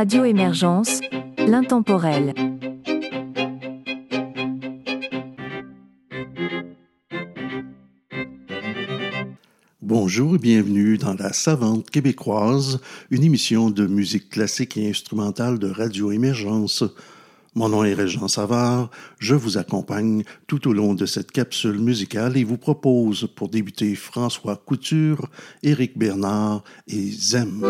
Radio Émergence, l'intemporel. Bonjour et bienvenue dans La Savante québécoise, une émission de musique classique et instrumentale de Radio Émergence. Mon nom est Régent Savard, je vous accompagne tout au long de cette capsule musicale et vous propose pour débuter François Couture, Éric Bernard et Zem.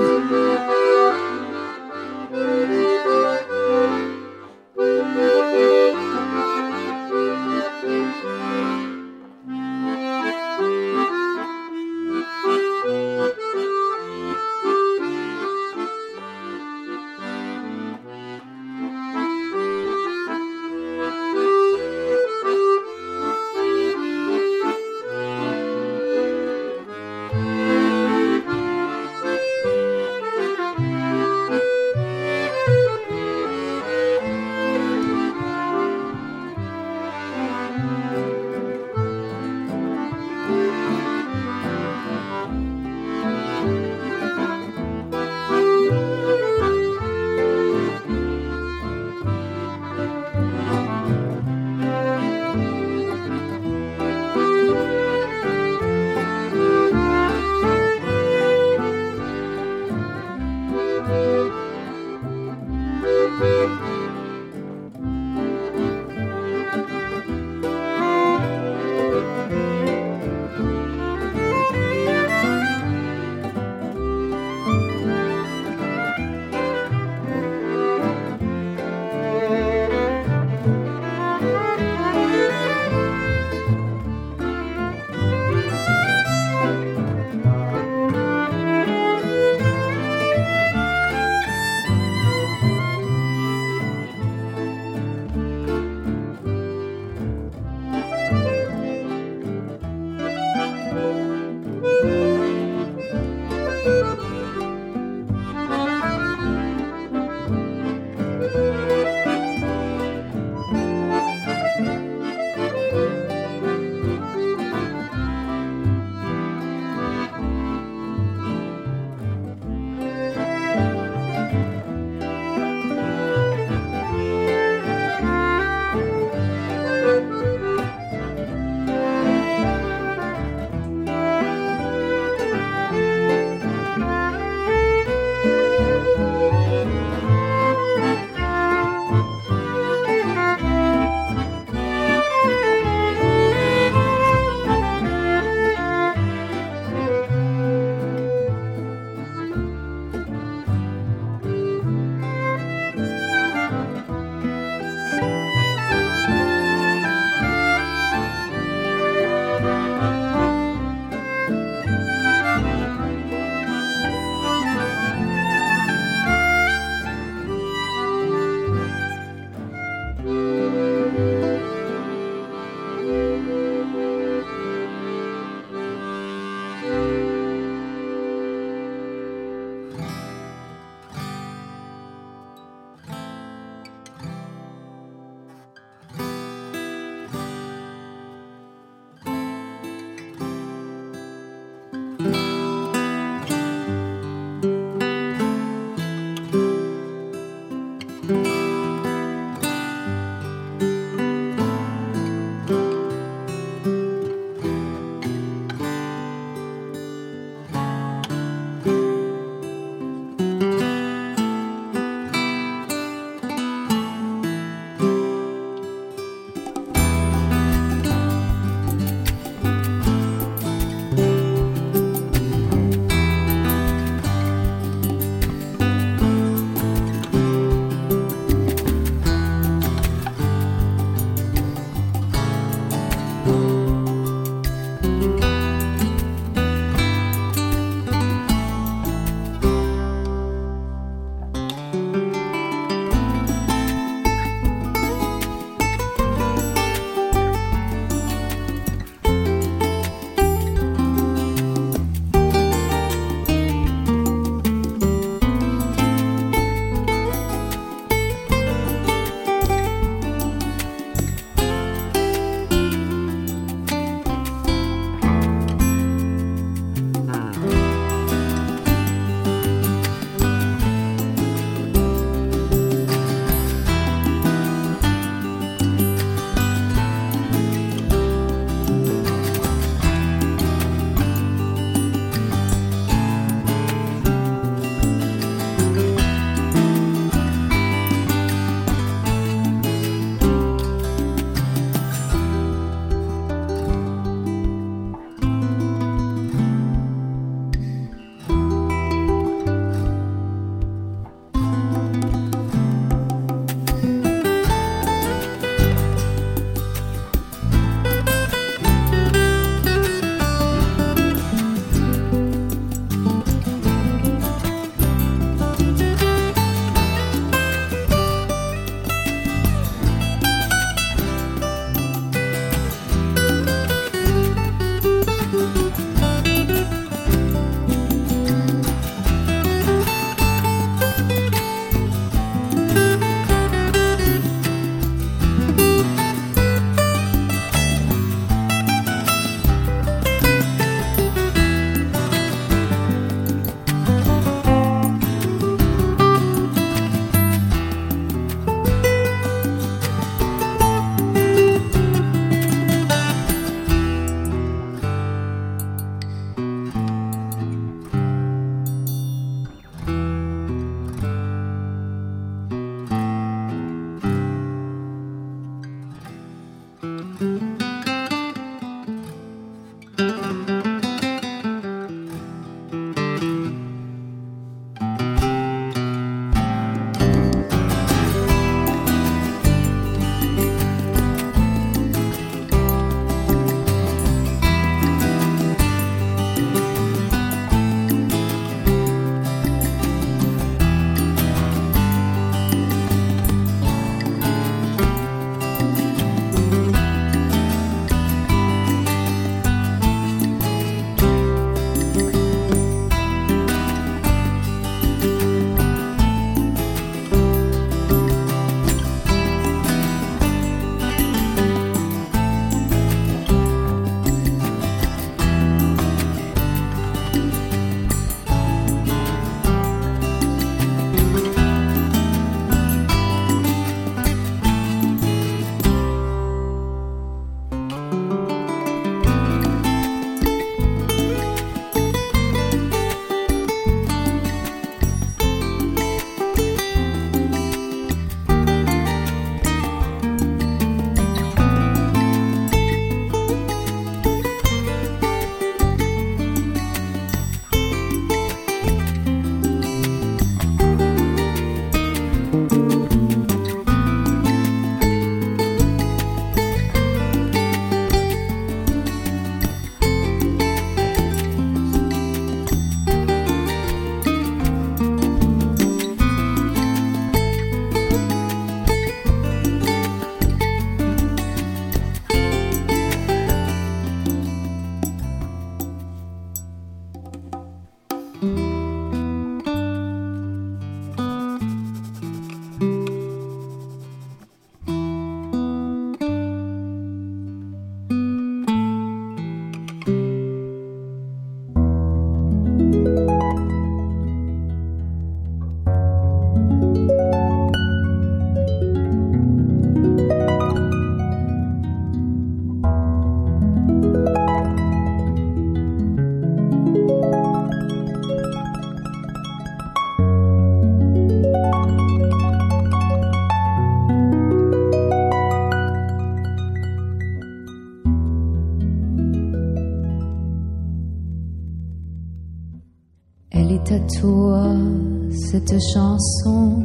Chanson,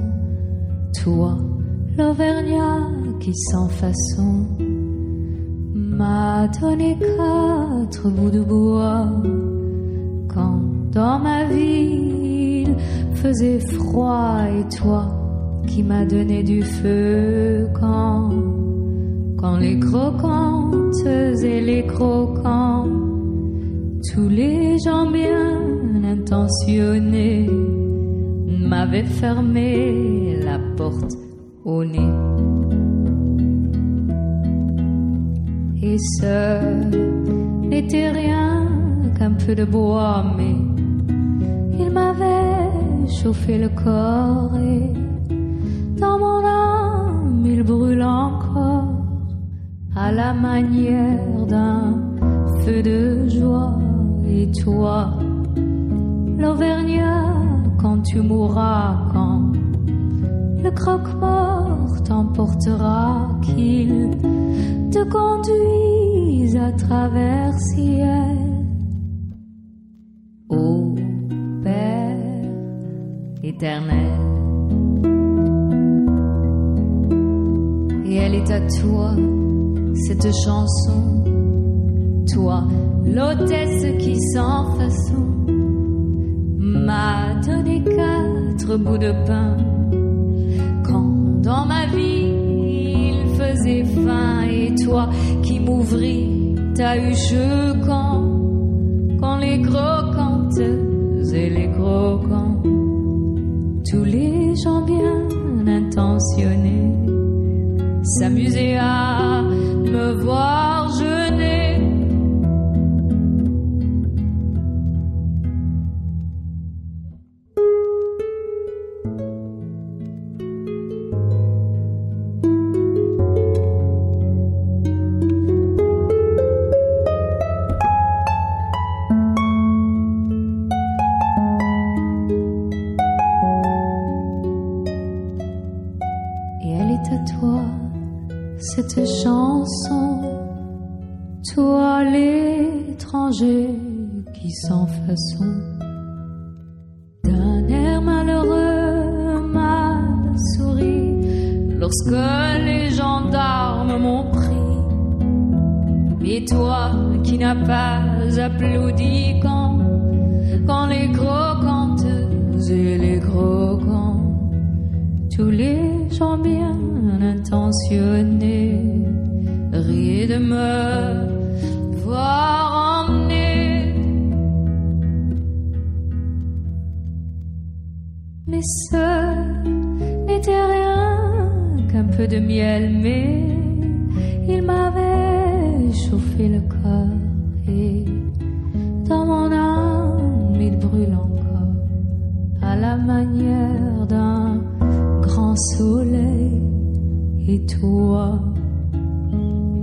toi, l'Auvergnat qui sans façon m'a donné quatre bouts de bois. Quand dans ma il faisait froid et toi qui m'as donné du feu. Quand quand les croquantes et les croquants tous les gens bien intentionnés m'avait fermé la porte au nez. Et ce n'était rien qu'un peu de bois, mais il m'avait chauffé le corps et dans mon âme il brûle encore à la manière d'un feu de joie. Et toi, l'Auvergnat, tu mourras, quand le croque-mort t'emportera, qu'il te conduise à travers ciel. Ô Père éternel. Et elle est à toi, cette chanson, toi, l'hôtesse qui sans façon m'a donné quatre bouts de pain. Quand dans ma vie il faisait faim et toi qui m'ouvris ta huche quand, quand les croquantes et les croquants, tous les gens bien intentionnés s'amusaient à me voir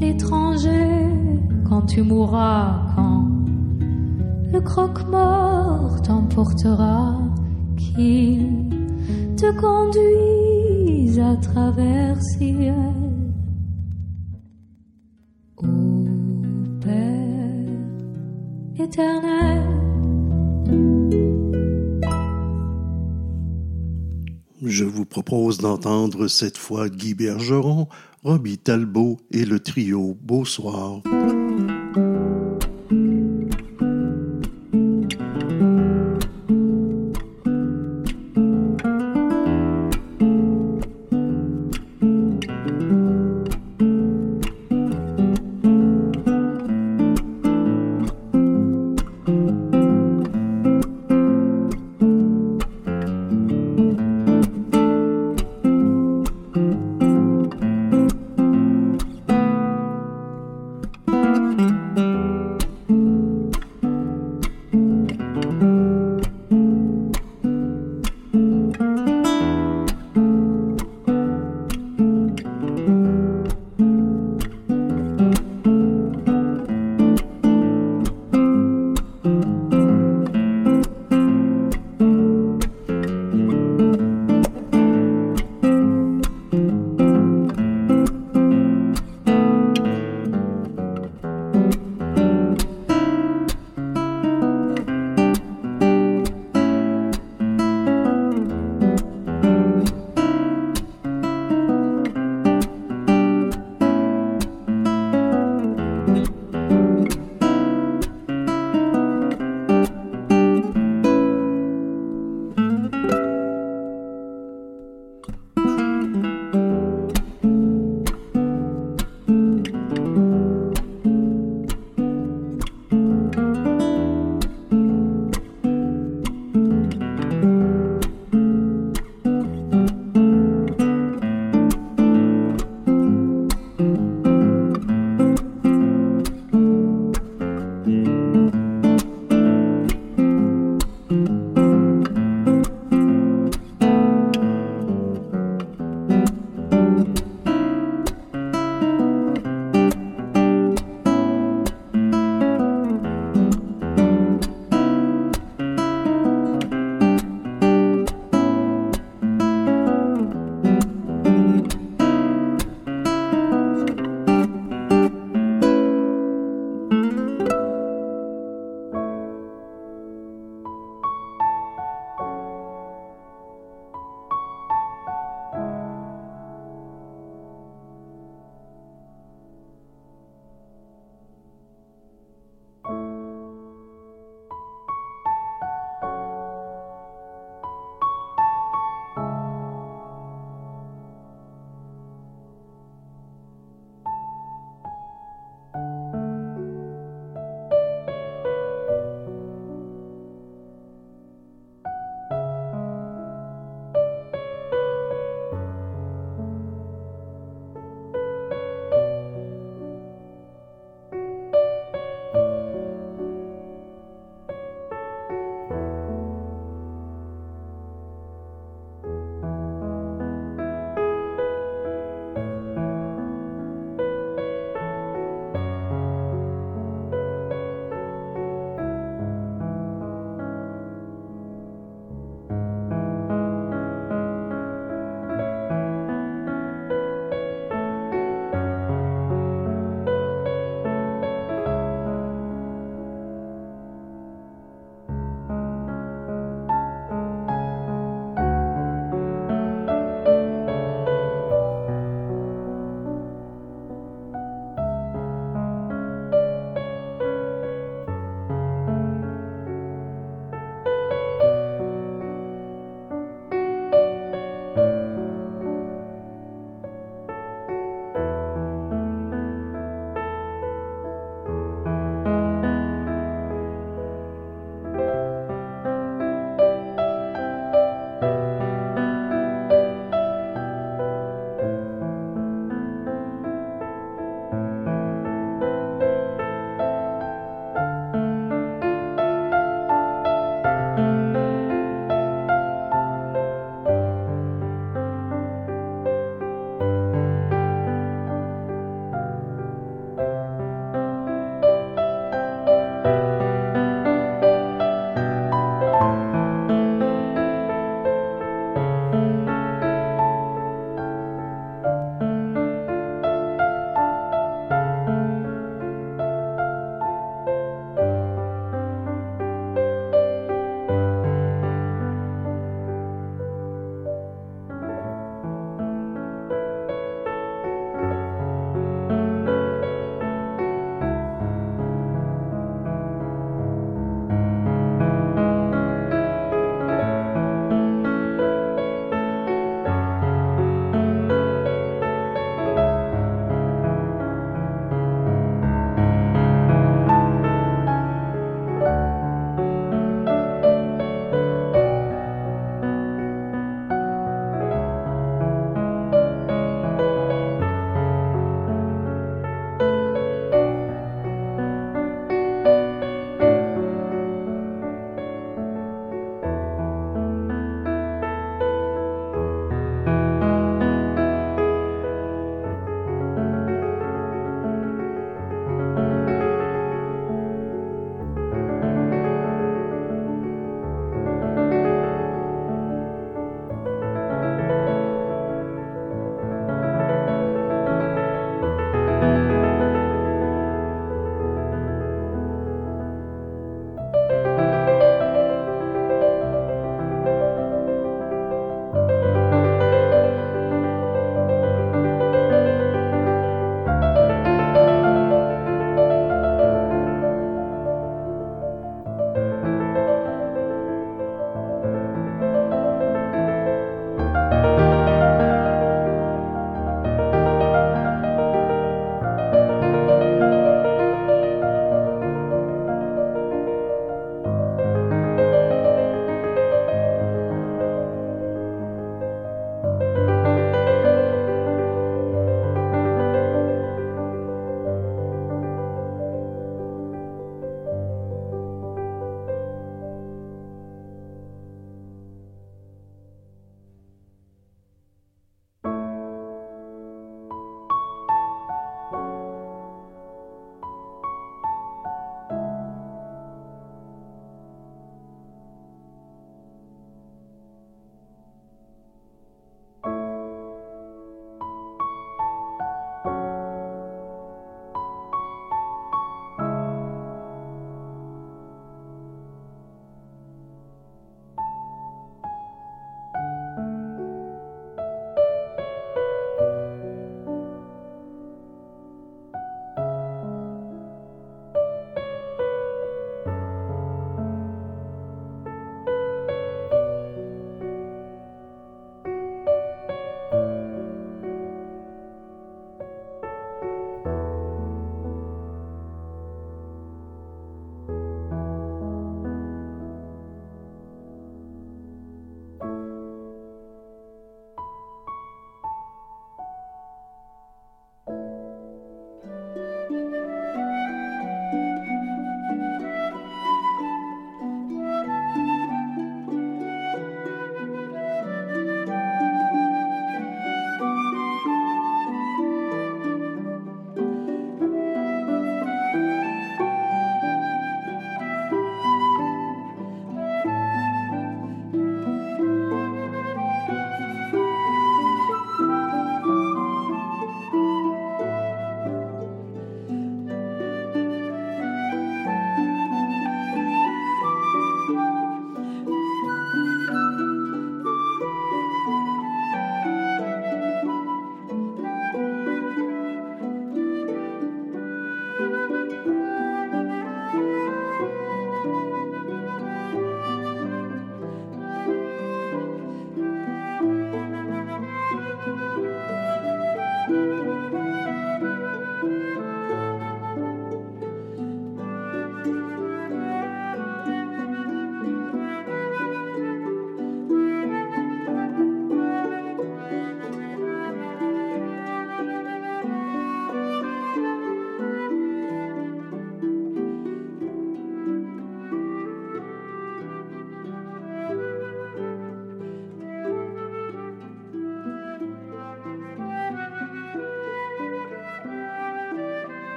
L'étranger, quand tu mourras, quand le croque-mort t'emportera, qu'il te conduise à travers ciel. Ô Père éternel, Je vous propose d'entendre cette fois Guy Bergeron Robbie Talbot et le trio Beau Soir.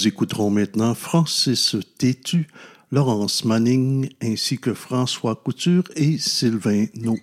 Nous écouterons maintenant Francis Tétu, Laurence Manning ainsi que François Couture et Sylvain No.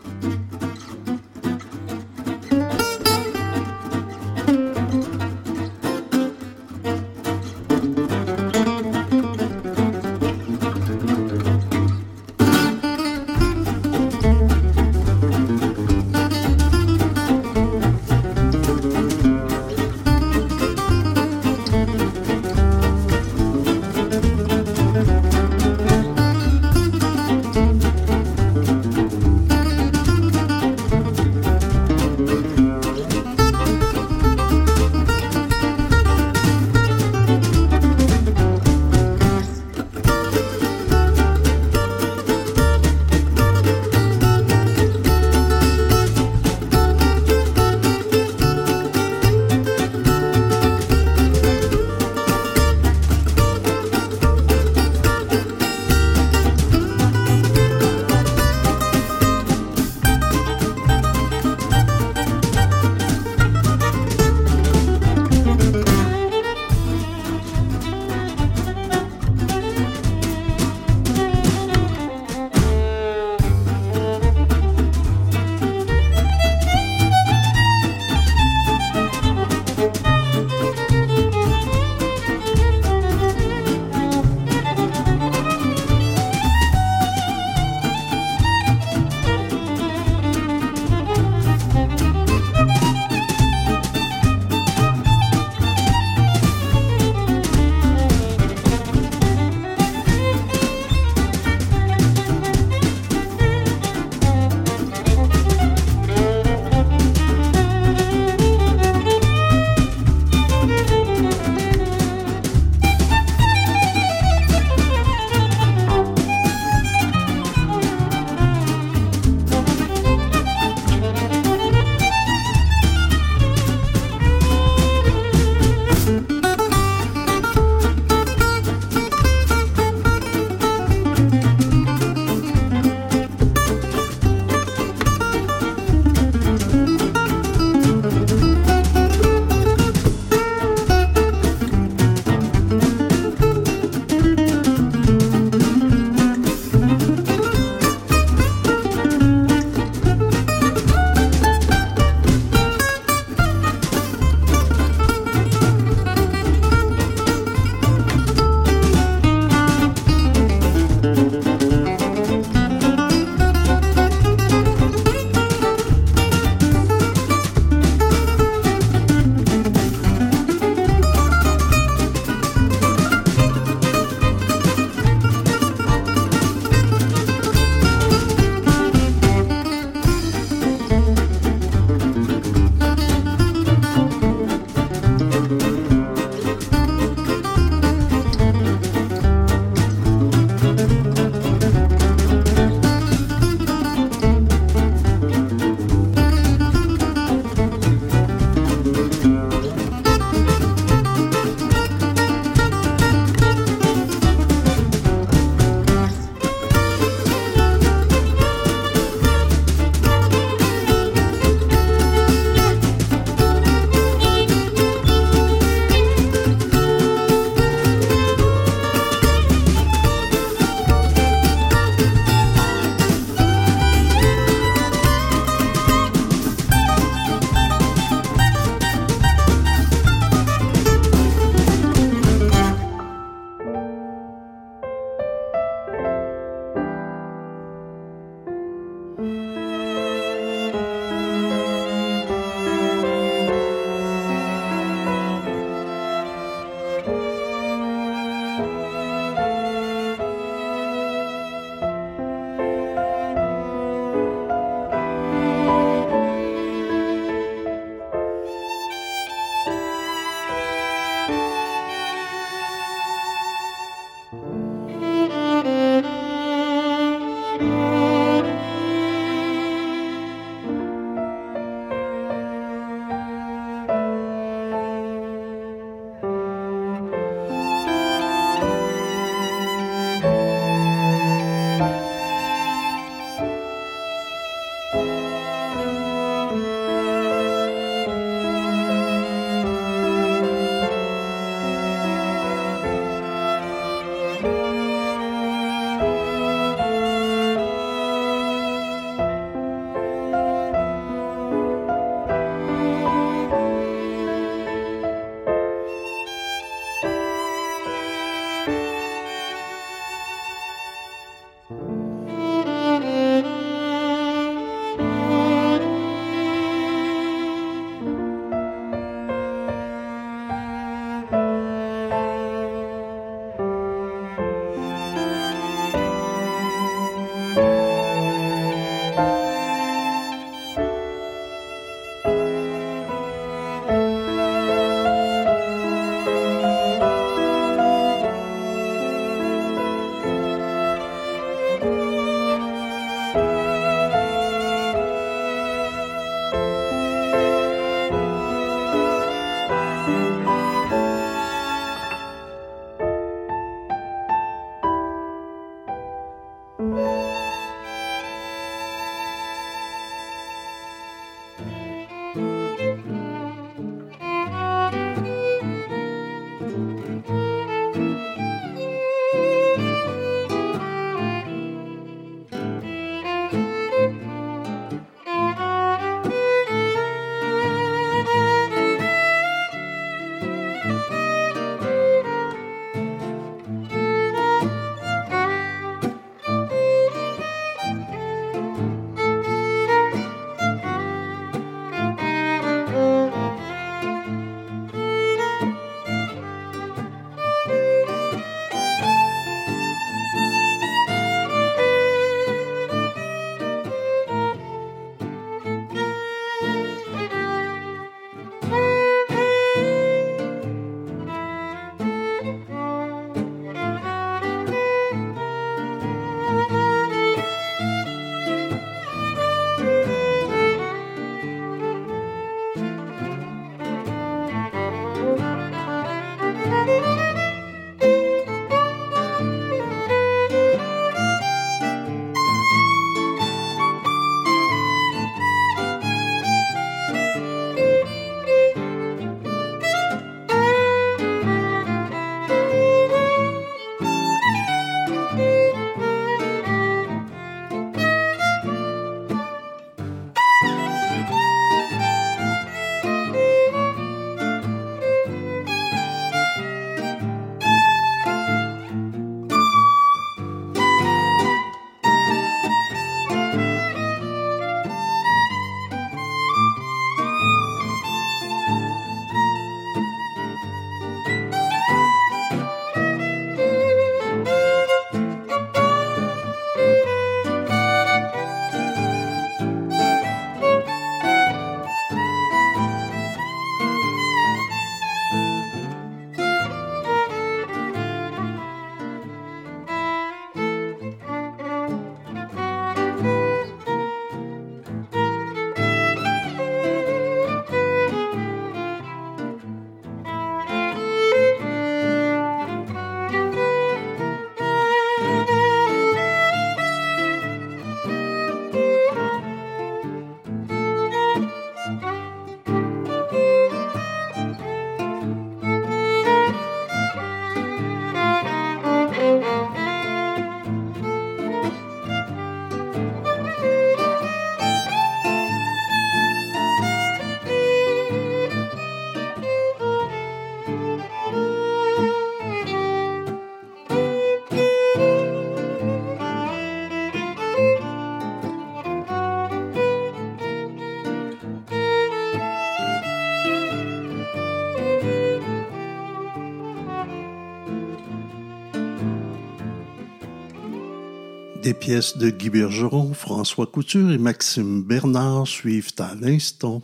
Des pièces de Guy Bergeron, François Couture et Maxime Bernard suivent à l'instant.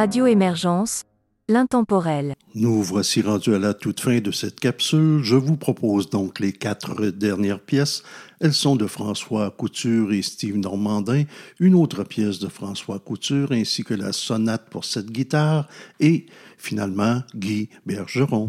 Radio Émergence, l'intemporel. Nous voici rendus à la toute fin de cette capsule. Je vous propose donc les quatre dernières pièces. Elles sont de François Couture et Steve Normandin, une autre pièce de François Couture ainsi que la sonate pour cette guitare et finalement Guy Bergeron.